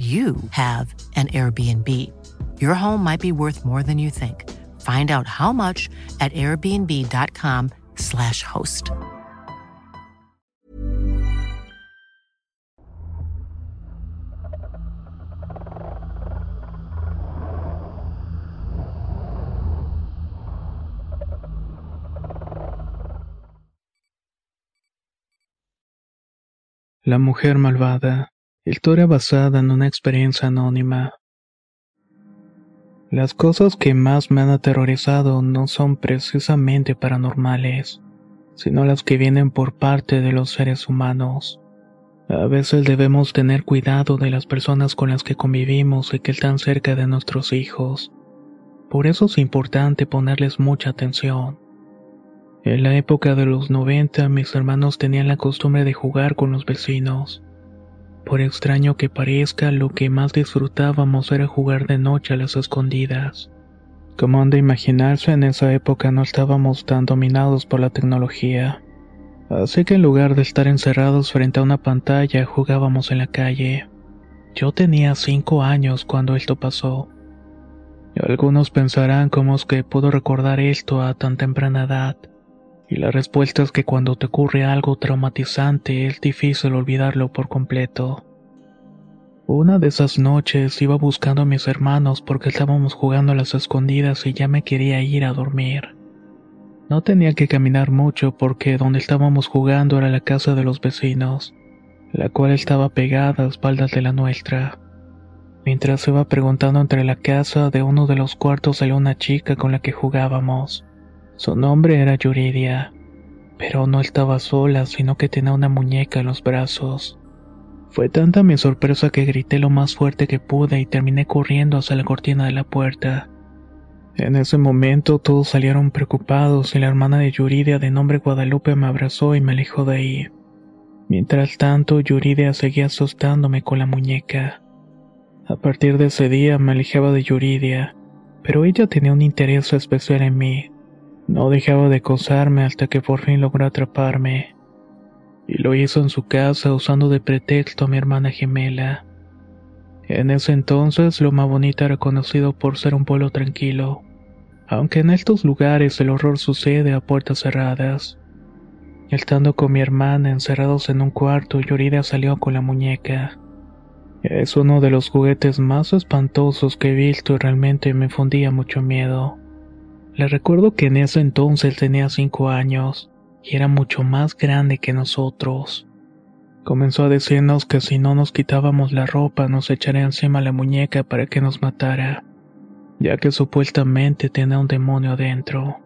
you have an Airbnb. Your home might be worth more than you think. Find out how much at airbnb.com/slash host. La mujer malvada. Historia basada en una experiencia anónima. Las cosas que más me han aterrorizado no son precisamente paranormales, sino las que vienen por parte de los seres humanos. A veces debemos tener cuidado de las personas con las que convivimos y que están cerca de nuestros hijos. Por eso es importante ponerles mucha atención. En la época de los 90 mis hermanos tenían la costumbre de jugar con los vecinos. Por extraño que parezca, lo que más disfrutábamos era jugar de noche a las escondidas. Como han de imaginarse, en esa época no estábamos tan dominados por la tecnología. Así que en lugar de estar encerrados frente a una pantalla, jugábamos en la calle. Yo tenía cinco años cuando esto pasó. Algunos pensarán cómo es que puedo recordar esto a tan temprana edad. Y la respuesta es que cuando te ocurre algo traumatizante es difícil olvidarlo por completo. Una de esas noches iba buscando a mis hermanos porque estábamos jugando a las escondidas y ya me quería ir a dormir. No tenía que caminar mucho porque donde estábamos jugando era la casa de los vecinos, la cual estaba pegada a espaldas de la nuestra. Mientras iba preguntando entre la casa, de uno de los cuartos salió una chica con la que jugábamos. Su nombre era Yuridia, pero no estaba sola, sino que tenía una muñeca en los brazos. Fue tanta mi sorpresa que grité lo más fuerte que pude y terminé corriendo hacia la cortina de la puerta. En ese momento todos salieron preocupados y la hermana de Yuridia de nombre Guadalupe me abrazó y me alejó de ahí. Mientras tanto, Yuridia seguía asustándome con la muñeca. A partir de ese día me alejaba de Yuridia, pero ella tenía un interés especial en mí. No dejaba de acosarme hasta que por fin logró atraparme. Y lo hizo en su casa usando de pretexto a mi hermana gemela. En ese entonces, Loma Bonita era conocido por ser un pueblo tranquilo, aunque en estos lugares el horror sucede a puertas cerradas. Estando con mi hermana encerrados en un cuarto, Yorida salió con la muñeca. Es uno de los juguetes más espantosos que he visto y realmente me fundía mucho miedo. Le recuerdo que en ese entonces tenía cinco años y era mucho más grande que nosotros. Comenzó a decirnos que si no nos quitábamos la ropa nos echaría encima la muñeca para que nos matara, ya que supuestamente tenía un demonio adentro.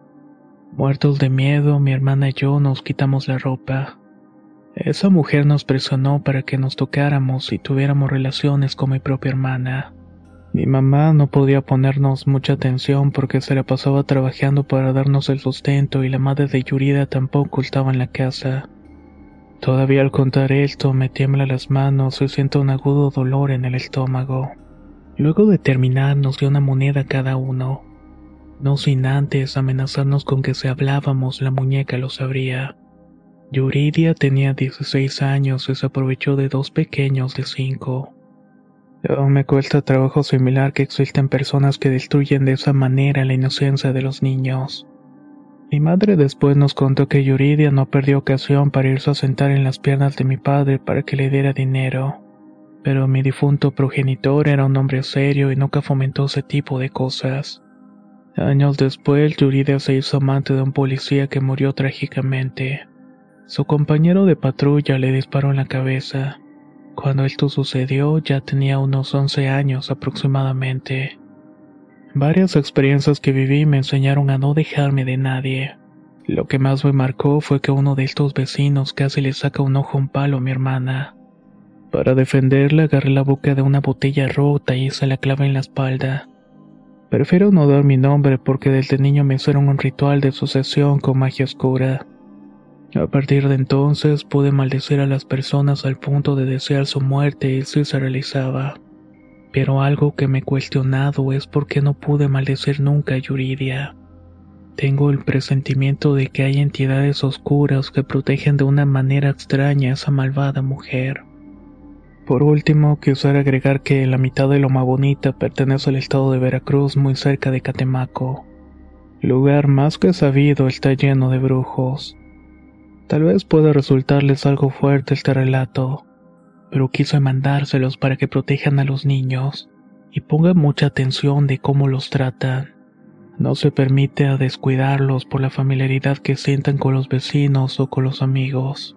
Muertos de miedo, mi hermana y yo nos quitamos la ropa. Esa mujer nos presionó para que nos tocáramos y tuviéramos relaciones con mi propia hermana. Mi mamá no podía ponernos mucha atención porque se la pasaba trabajando para darnos el sustento y la madre de Yurida tampoco estaba en la casa. Todavía al contar esto me tiembla las manos y siento un agudo dolor en el estómago. Luego de terminar nos dio una moneda cada uno. No sin antes amenazarnos con que si hablábamos la muñeca lo sabría. Yuridia tenía 16 años y se aprovechó de dos pequeños de 5. Aún me cuesta trabajo similar que existen personas que destruyen de esa manera la inocencia de los niños. Mi madre después nos contó que Yuridia no perdió ocasión para irse a sentar en las piernas de mi padre para que le diera dinero. Pero mi difunto progenitor era un hombre serio y nunca fomentó ese tipo de cosas. Años después, Yuridia se hizo amante de un policía que murió trágicamente. Su compañero de patrulla le disparó en la cabeza. Cuando esto sucedió ya tenía unos 11 años aproximadamente. Varias experiencias que viví me enseñaron a no dejarme de nadie. Lo que más me marcó fue que uno de estos vecinos casi le saca un ojo a un palo a mi hermana. Para defenderla agarré la boca de una botella rota y se la clava en la espalda. Prefiero no dar mi nombre porque desde niño me hicieron un ritual de sucesión con magia oscura. A partir de entonces pude maldecir a las personas al punto de desear su muerte y si se realizaba. Pero algo que me he cuestionado es por qué no pude maldecir nunca a Yuridia. Tengo el presentimiento de que hay entidades oscuras que protegen de una manera extraña a esa malvada mujer. Por último, quisiera agregar que la mitad de Loma Bonita pertenece al estado de Veracruz, muy cerca de Catemaco. Lugar más que sabido está lleno de brujos. Tal vez pueda resultarles algo fuerte este relato, pero quise mandárselos para que protejan a los niños y pongan mucha atención de cómo los tratan. No se permite descuidarlos por la familiaridad que sientan con los vecinos o con los amigos.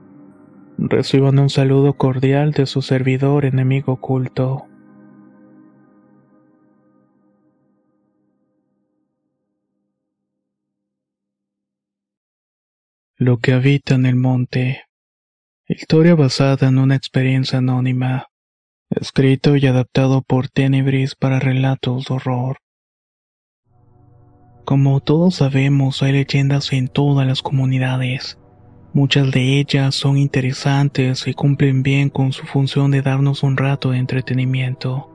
Reciban un saludo cordial de su servidor enemigo oculto. Lo que habita en el monte. Historia basada en una experiencia anónima. Escrito y adaptado por Tenebris para relatos de horror. Como todos sabemos, hay leyendas en todas las comunidades. Muchas de ellas son interesantes y cumplen bien con su función de darnos un rato de entretenimiento.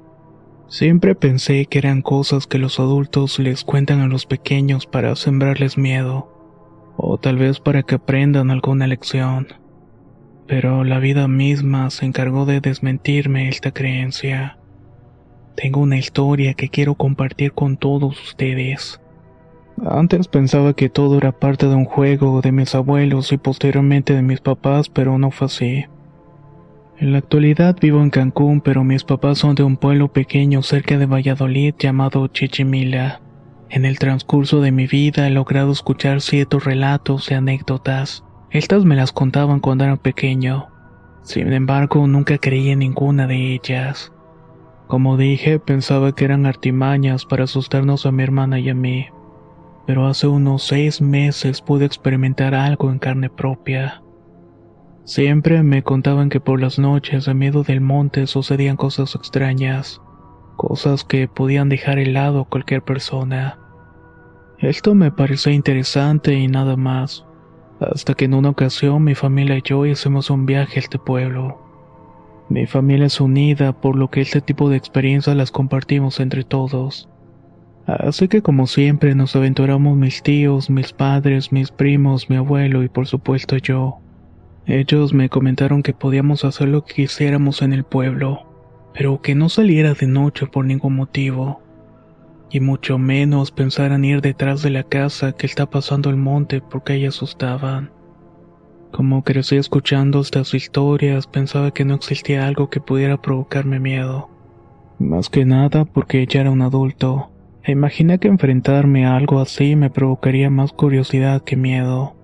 Siempre pensé que eran cosas que los adultos les cuentan a los pequeños para sembrarles miedo o tal vez para que aprendan alguna lección. Pero la vida misma se encargó de desmentirme esta creencia. Tengo una historia que quiero compartir con todos ustedes. Antes pensaba que todo era parte de un juego de mis abuelos y posteriormente de mis papás, pero no fue así. En la actualidad vivo en Cancún, pero mis papás son de un pueblo pequeño cerca de Valladolid llamado Chichimila. En el transcurso de mi vida he logrado escuchar ciertos relatos y anécdotas. Estas me las contaban cuando era pequeño. Sin embargo, nunca creí en ninguna de ellas. Como dije, pensaba que eran artimañas para asustarnos a mi hermana y a mí. Pero hace unos seis meses pude experimentar algo en carne propia. Siempre me contaban que por las noches a miedo del monte sucedían cosas extrañas, cosas que podían dejar helado a cualquier persona. Esto me pareció interesante y nada más, hasta que en una ocasión mi familia y yo hicimos un viaje a este pueblo. Mi familia es unida, por lo que este tipo de experiencias las compartimos entre todos. Así que como siempre nos aventuramos mis tíos, mis padres, mis primos, mi abuelo y por supuesto yo. Ellos me comentaron que podíamos hacer lo que quisiéramos en el pueblo, pero que no saliera de noche por ningún motivo y mucho menos pensaran ir detrás de la casa que está pasando el monte porque ahí asustaban. Como crecí escuchando estas historias, pensaba que no existía algo que pudiera provocarme miedo. Más que nada porque ya era un adulto, e imaginé que enfrentarme a algo así me provocaría más curiosidad que miedo.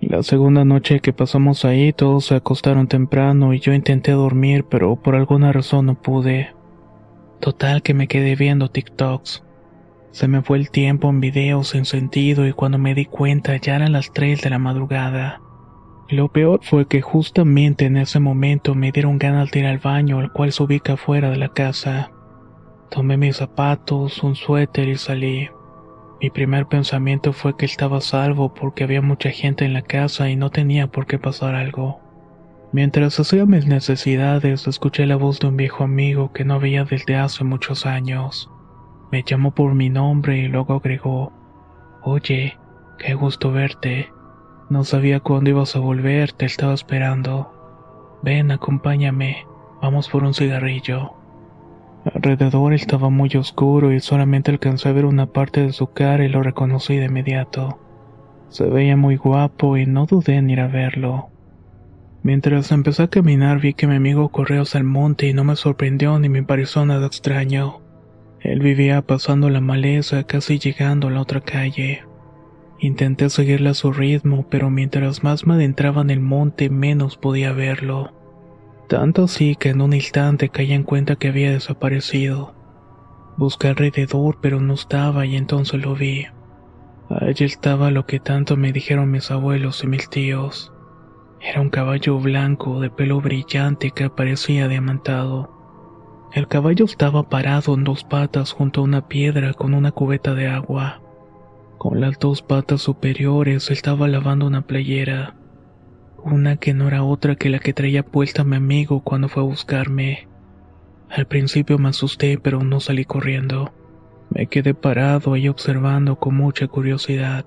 La segunda noche que pasamos ahí todos se acostaron temprano y yo intenté dormir pero por alguna razón no pude. Total que me quedé viendo TikToks. Se me fue el tiempo en videos sin sentido y cuando me di cuenta ya eran las 3 de la madrugada. Lo peor fue que justamente en ese momento me dieron ganas de ir al baño, al cual se ubica fuera de la casa. Tomé mis zapatos, un suéter y salí. Mi primer pensamiento fue que estaba salvo porque había mucha gente en la casa y no tenía por qué pasar algo. Mientras hacía mis necesidades, escuché la voz de un viejo amigo que no veía desde hace muchos años. Me llamó por mi nombre y luego agregó, Oye, qué gusto verte. No sabía cuándo ibas a volver, te estaba esperando. Ven, acompáñame, vamos por un cigarrillo. Alrededor estaba muy oscuro y solamente alcancé a ver una parte de su cara y lo reconocí de inmediato. Se veía muy guapo y no dudé en ir a verlo. Mientras empecé a caminar vi que mi amigo corrió hacia el monte y no me sorprendió ni me pareció nada extraño. Él vivía pasando la maleza casi llegando a la otra calle. Intenté seguirle a su ritmo, pero mientras más me adentraba en el monte menos podía verlo. Tanto así que en un instante caí en cuenta que había desaparecido. Busqué alrededor pero no estaba y entonces lo vi. Allí estaba lo que tanto me dijeron mis abuelos y mis tíos Era un caballo blanco de pelo brillante que parecía diamantado. El caballo estaba parado en dos patas junto a una piedra con una cubeta de agua. Con las dos patas superiores estaba lavando una playera, una que no era otra que la que traía puesta mi amigo cuando fue a buscarme. Al principio me asusté, pero no salí corriendo. Me quedé parado ahí observando con mucha curiosidad.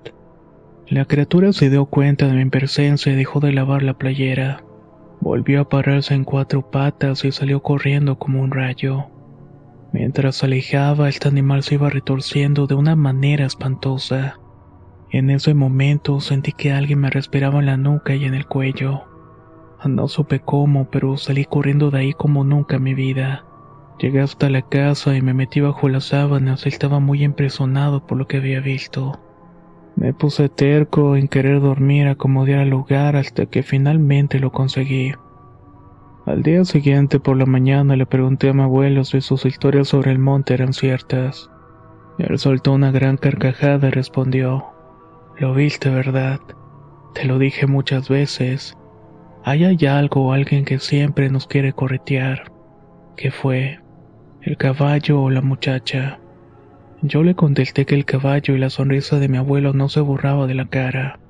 La criatura se dio cuenta de mi presencia y dejó de lavar la playera. Volvió a pararse en cuatro patas y salió corriendo como un rayo. Mientras se alejaba, este animal se iba retorciendo de una manera espantosa. En ese momento sentí que alguien me respiraba en la nuca y en el cuello. No supe cómo, pero salí corriendo de ahí como nunca en mi vida. Llegué hasta la casa y me metí bajo las sábanas estaba muy impresionado por lo que había visto. Me puse terco en querer dormir, acomodar el lugar hasta que finalmente lo conseguí. Al día siguiente por la mañana le pregunté a mi abuelo si sus historias sobre el monte eran ciertas. Él soltó una gran carcajada y respondió, Lo viste, ¿verdad? Te lo dije muchas veces. Ahí hay algo o alguien que siempre nos quiere corretear. ¿Qué fue? ¿El caballo o la muchacha? Yo le contesté que el caballo y la sonrisa de mi abuelo no se borraba de la cara.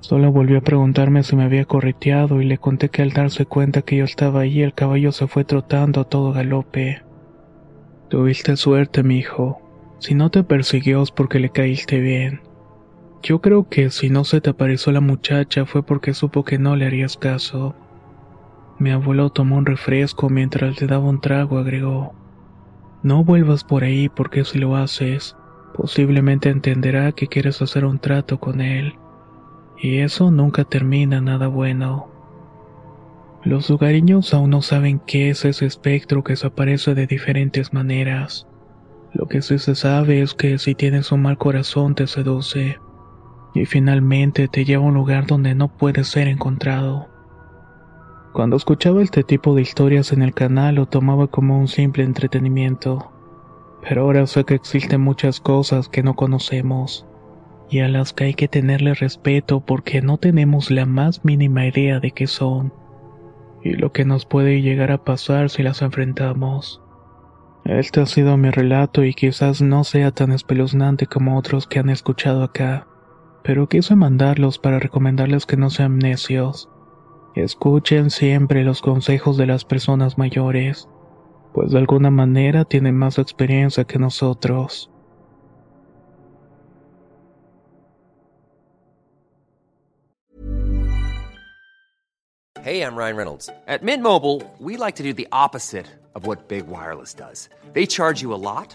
Solo volvió a preguntarme si me había correteado y le conté que al darse cuenta que yo estaba ahí el caballo se fue trotando a todo galope. Tuviste suerte, mi hijo. Si no te persiguió es porque le caíste bien. Yo creo que si no se te apareció la muchacha fue porque supo que no le harías caso. Mi abuelo tomó un refresco mientras le daba un trago, agregó. No vuelvas por ahí porque si lo haces, posiblemente entenderá que quieres hacer un trato con él y eso nunca termina nada bueno. Los lugareños aún no saben qué es ese espectro que se aparece de diferentes maneras. Lo que sí se sabe es que si tienes un mal corazón te seduce y finalmente te lleva a un lugar donde no puede ser encontrado. Cuando escuchaba este tipo de historias en el canal lo tomaba como un simple entretenimiento, pero ahora sé que existen muchas cosas que no conocemos y a las que hay que tenerle respeto porque no tenemos la más mínima idea de qué son y lo que nos puede llegar a pasar si las enfrentamos. Este ha sido mi relato y quizás no sea tan espeluznante como otros que han escuchado acá, pero quise mandarlos para recomendarles que no sean necios. Escuchen siempre los consejos de las personas mayores, pues de alguna manera tienen más experiencia que nosotros. Hey, I'm Ryan Reynolds. At Mint Mobile, we like to do the opposite of what Big Wireless does. They charge you a lot,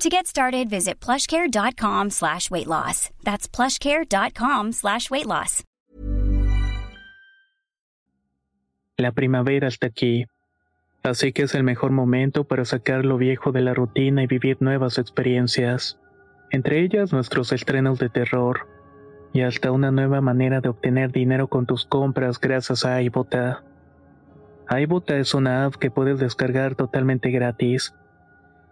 To get started, visit plushcare.com slash weight loss. That's plushcare.com slash weight loss. La primavera está aquí, así que es el mejor momento para sacar lo viejo de la rutina y vivir nuevas experiencias, entre ellas nuestros estrenos de terror, y hasta una nueva manera de obtener dinero con tus compras gracias a iBota. iBota es una app que puedes descargar totalmente gratis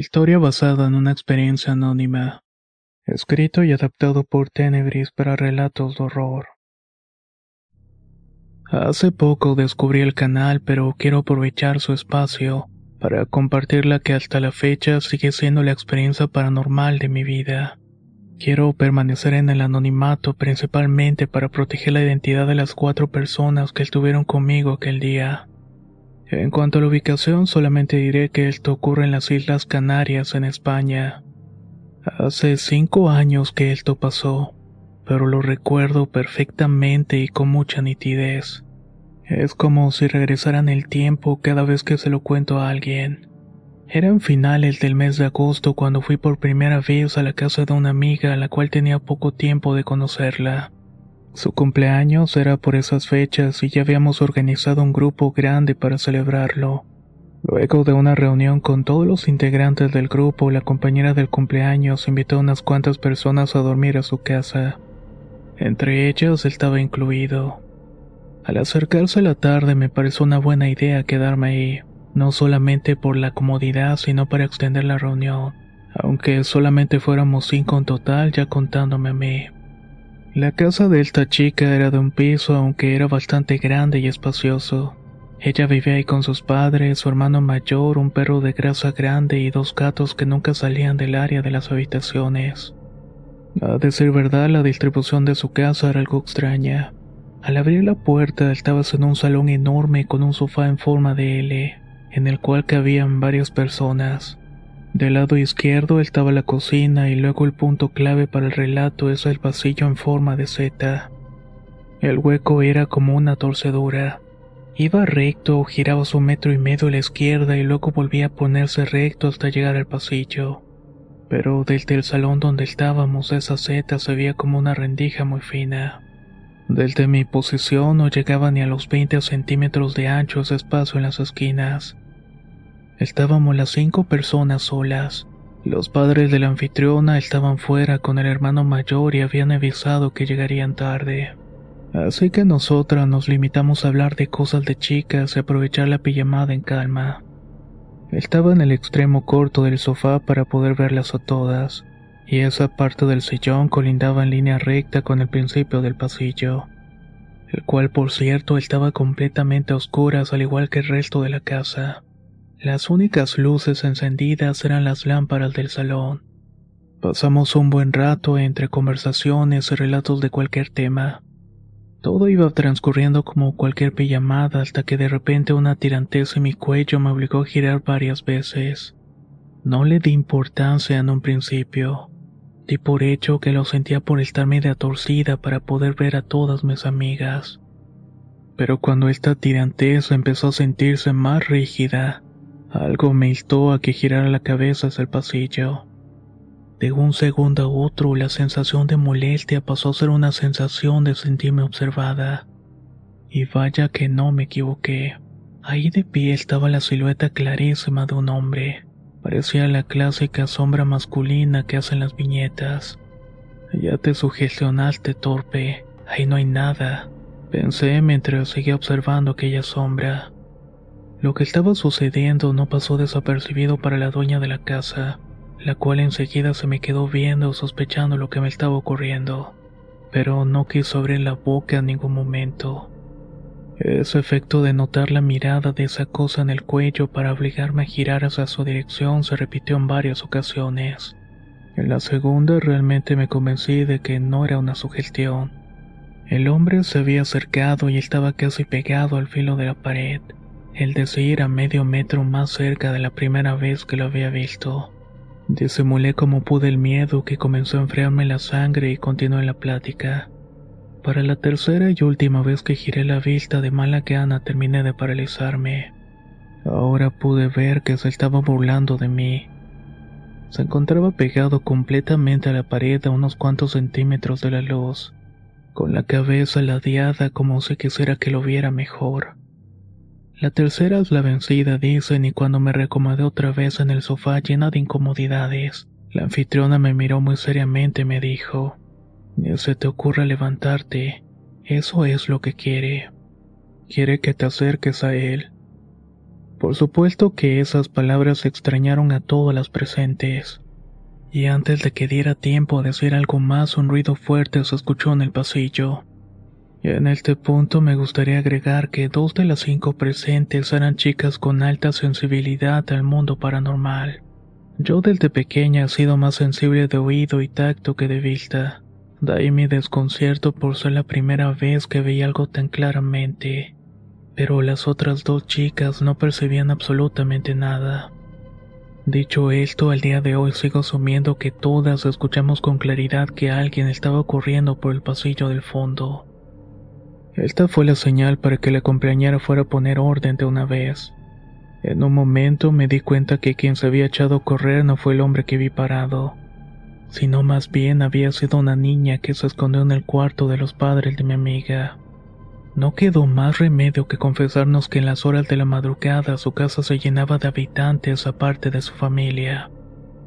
Historia basada en una experiencia anónima. Escrito y adaptado por Tenebris para relatos de horror. Hace poco descubrí el canal, pero quiero aprovechar su espacio para compartir la que hasta la fecha sigue siendo la experiencia paranormal de mi vida. Quiero permanecer en el anonimato principalmente para proteger la identidad de las cuatro personas que estuvieron conmigo aquel día. En cuanto a la ubicación, solamente diré que esto ocurre en las Islas Canarias, en España. Hace cinco años que esto pasó pero lo recuerdo perfectamente y con mucha nitidez. Es como si regresaran el tiempo cada vez que se lo cuento a alguien. Eran finales del mes de agosto cuando fui por primera vez a la casa de una amiga a la cual tenía poco tiempo de conocerla. Su cumpleaños era por esas fechas y ya habíamos organizado un grupo grande para celebrarlo. Luego de una reunión con todos los integrantes del grupo, la compañera del cumpleaños invitó a unas cuantas personas a dormir a su casa. Entre ellos estaba incluido. Al acercarse la tarde me pareció una buena idea quedarme ahí, no solamente por la comodidad, sino para extender la reunión, aunque solamente fuéramos cinco en total ya contándome a mí. La casa de esta chica era de un piso, aunque era bastante grande y espacioso. Ella vivía ahí con sus padres, su hermano mayor, un perro de grasa grande y dos gatos que nunca salían del área de las habitaciones. A decir verdad, la distribución de su casa era algo extraña. Al abrir la puerta estabas en un salón enorme con un sofá en forma de L, en el cual cabían varias personas. Del lado izquierdo estaba la cocina y luego el punto clave para el relato es el pasillo en forma de Z. El hueco era como una torcedura. Iba recto, giraba su metro y medio a la izquierda y luego volvía a ponerse recto hasta llegar al pasillo pero desde el salón donde estábamos esa seta se veía como una rendija muy fina. Desde mi posición no llegaba ni a los 20 centímetros de ancho ese espacio en las esquinas. Estábamos las cinco personas solas. Los padres de la anfitriona estaban fuera con el hermano mayor y habían avisado que llegarían tarde. Así que nosotras nos limitamos a hablar de cosas de chicas y aprovechar la pijamada en calma. Estaba en el extremo corto del sofá para poder verlas a todas, y esa parte del sillón colindaba en línea recta con el principio del pasillo, el cual por cierto estaba completamente a oscuras al igual que el resto de la casa. Las únicas luces encendidas eran las lámparas del salón. Pasamos un buen rato entre conversaciones y relatos de cualquier tema. Todo iba transcurriendo como cualquier pijamada hasta que de repente una tirantez en mi cuello me obligó a girar varias veces. No le di importancia en un principio. Di por hecho que lo sentía por estar media torcida para poder ver a todas mis amigas. Pero cuando esta tirantez empezó a sentirse más rígida, algo me instó a que girara la cabeza hacia el pasillo. De un segundo a otro, la sensación de molestia pasó a ser una sensación de sentirme observada. Y vaya que no me equivoqué. Ahí de pie estaba la silueta clarísima de un hombre. Parecía la clásica sombra masculina que hacen las viñetas. Ya te sugestionaste, torpe. Ahí no hay nada. Pensé mientras seguía observando aquella sombra. Lo que estaba sucediendo no pasó desapercibido para la dueña de la casa la cual enseguida se me quedó viendo sospechando lo que me estaba ocurriendo, pero no quiso abrir la boca en ningún momento. Ese efecto de notar la mirada de esa cosa en el cuello para obligarme a girar hacia su dirección se repitió en varias ocasiones. En la segunda realmente me convencí de que no era una sugestión. El hombre se había acercado y estaba casi pegado al filo de la pared, el decir a medio metro más cerca de la primera vez que lo había visto. Disimulé como pude el miedo que comenzó a enfriarme la sangre y continué la plática. Para la tercera y última vez que giré la vista de mala gana terminé de paralizarme. Ahora pude ver que se estaba burlando de mí. Se encontraba pegado completamente a la pared a unos cuantos centímetros de la luz, con la cabeza ladeada como si quisiera que lo viera mejor. La tercera es la vencida, dicen, y cuando me recomodé otra vez en el sofá llena de incomodidades, la anfitriona me miró muy seriamente y me dijo, Ni se te ocurra levantarte, eso es lo que quiere. Quiere que te acerques a él. Por supuesto que esas palabras extrañaron a todas las presentes. Y antes de que diera tiempo a decir algo más, un ruido fuerte se escuchó en el pasillo. En este punto me gustaría agregar que dos de las cinco presentes eran chicas con alta sensibilidad al mundo paranormal. Yo desde pequeña he sido más sensible de oído y tacto que de vista. De ahí mi desconcierto por ser la primera vez que veía algo tan claramente. Pero las otras dos chicas no percibían absolutamente nada. Dicho esto, al día de hoy sigo asumiendo que todas escuchamos con claridad que alguien estaba corriendo por el pasillo del fondo. Esta fue la señal para que la compañera fuera a poner orden de una vez. En un momento me di cuenta que quien se había echado a correr no fue el hombre que vi parado, sino más bien había sido una niña que se escondió en el cuarto de los padres de mi amiga. No quedó más remedio que confesarnos que en las horas de la madrugada su casa se llenaba de habitantes aparte de su familia.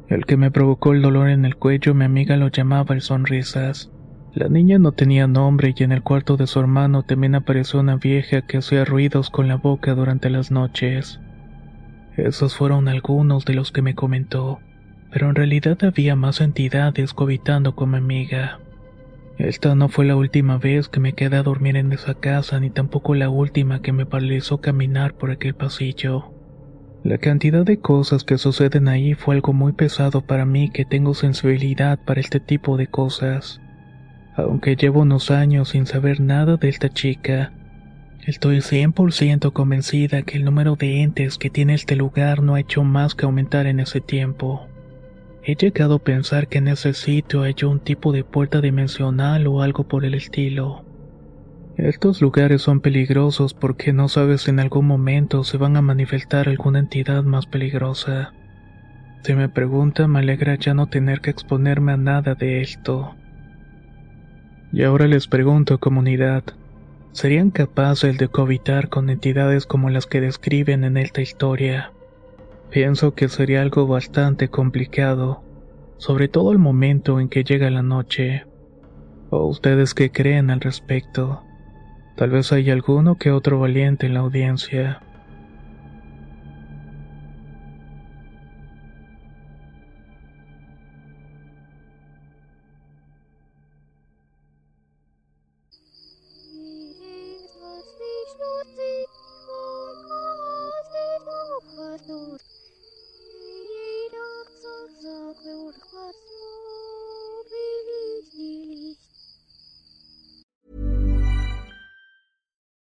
El que me provocó el dolor en el cuello mi amiga lo llamaba el sonrisas. La niña no tenía nombre y en el cuarto de su hermano también apareció una vieja que hacía ruidos con la boca durante las noches. Esos fueron algunos de los que me comentó, pero en realidad había más entidades cohabitando con mi amiga. Esta no fue la última vez que me quedé a dormir en esa casa, ni tampoco la última que me paralizó caminar por aquel pasillo. La cantidad de cosas que suceden ahí fue algo muy pesado para mí que tengo sensibilidad para este tipo de cosas. Aunque llevo unos años sin saber nada de esta chica, estoy 100% convencida que el número de entes que tiene este lugar no ha hecho más que aumentar en ese tiempo. He llegado a pensar que en ese sitio hay un tipo de puerta dimensional o algo por el estilo. Estos lugares son peligrosos porque no sabes si en algún momento se van a manifestar alguna entidad más peligrosa. Si me pregunta, me alegra ya no tener que exponerme a nada de esto. Y ahora les pregunto, comunidad, ¿serían capaces de cohabitar con entidades como las que describen en esta historia? Pienso que sería algo bastante complicado, sobre todo el momento en que llega la noche. ¿O ustedes qué creen al respecto? Tal vez hay alguno que otro valiente en la audiencia.